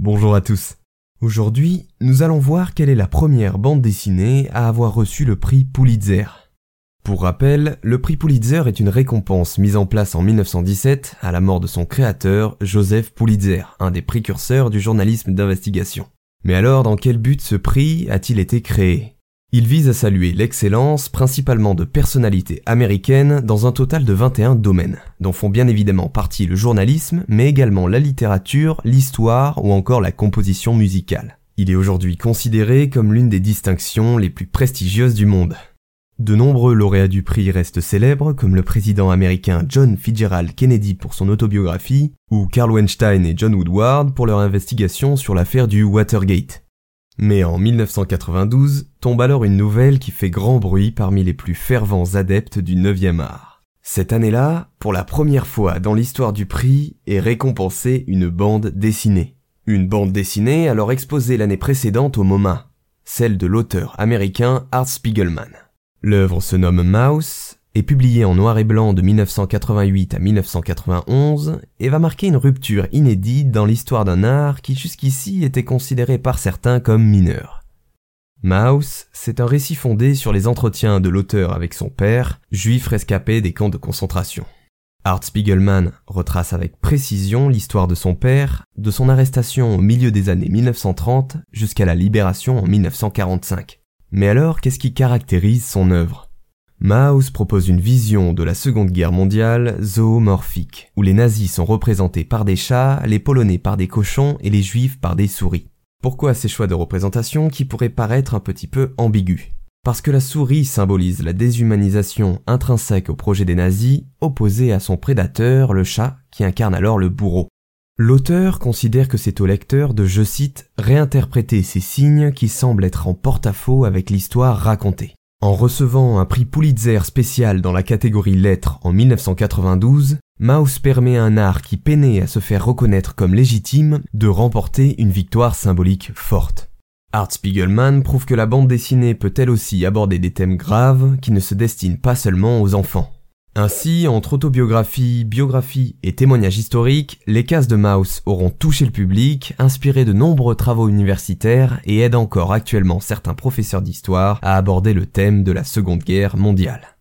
Bonjour à tous. Aujourd'hui, nous allons voir quelle est la première bande dessinée à avoir reçu le prix Pulitzer. Pour rappel, le prix Pulitzer est une récompense mise en place en 1917 à la mort de son créateur, Joseph Pulitzer, un des précurseurs du journalisme d'investigation. Mais alors, dans quel but ce prix a-t-il été créé? Il vise à saluer l'excellence principalement de personnalités américaines dans un total de 21 domaines, dont font bien évidemment partie le journalisme, mais également la littérature, l'histoire ou encore la composition musicale. Il est aujourd'hui considéré comme l'une des distinctions les plus prestigieuses du monde. De nombreux lauréats du prix restent célèbres, comme le président américain John Fitzgerald Kennedy pour son autobiographie, ou Carl Weinstein et John Woodward pour leur investigation sur l'affaire du Watergate. Mais en 1992 tombe alors une nouvelle qui fait grand bruit parmi les plus fervents adeptes du 9e art. Cette année-là, pour la première fois dans l'histoire du prix, est récompensée une bande dessinée. Une bande dessinée alors exposée l'année précédente au MoMA, celle de l'auteur américain Art Spiegelman. L'œuvre se nomme Mouse est publié en noir et blanc de 1988 à 1991 et va marquer une rupture inédite dans l'histoire d'un art qui jusqu'ici était considéré par certains comme mineur. Mouse, c'est un récit fondé sur les entretiens de l'auteur avec son père, juif rescapé des camps de concentration. Art Spiegelman retrace avec précision l'histoire de son père, de son arrestation au milieu des années 1930 jusqu'à la libération en 1945. Mais alors, qu'est-ce qui caractérise son œuvre? Maus propose une vision de la Seconde Guerre mondiale zoomorphique, où les nazis sont représentés par des chats, les polonais par des cochons et les juifs par des souris. Pourquoi ces choix de représentation qui pourraient paraître un petit peu ambigus? Parce que la souris symbolise la déshumanisation intrinsèque au projet des nazis, opposée à son prédateur, le chat, qui incarne alors le bourreau. L'auteur considère que c'est au lecteur de, je cite, réinterpréter ces signes qui semblent être en porte-à-faux avec l'histoire racontée. En recevant un prix Pulitzer spécial dans la catégorie lettres en 1992, Maus permet à un art qui peinait à se faire reconnaître comme légitime de remporter une victoire symbolique forte. Art Spiegelman prouve que la bande dessinée peut elle aussi aborder des thèmes graves qui ne se destinent pas seulement aux enfants. Ainsi, entre autobiographie, biographie et témoignages historiques, les cases de Maus auront touché le public, inspiré de nombreux travaux universitaires et aident encore actuellement certains professeurs d'histoire à aborder le thème de la Seconde Guerre mondiale.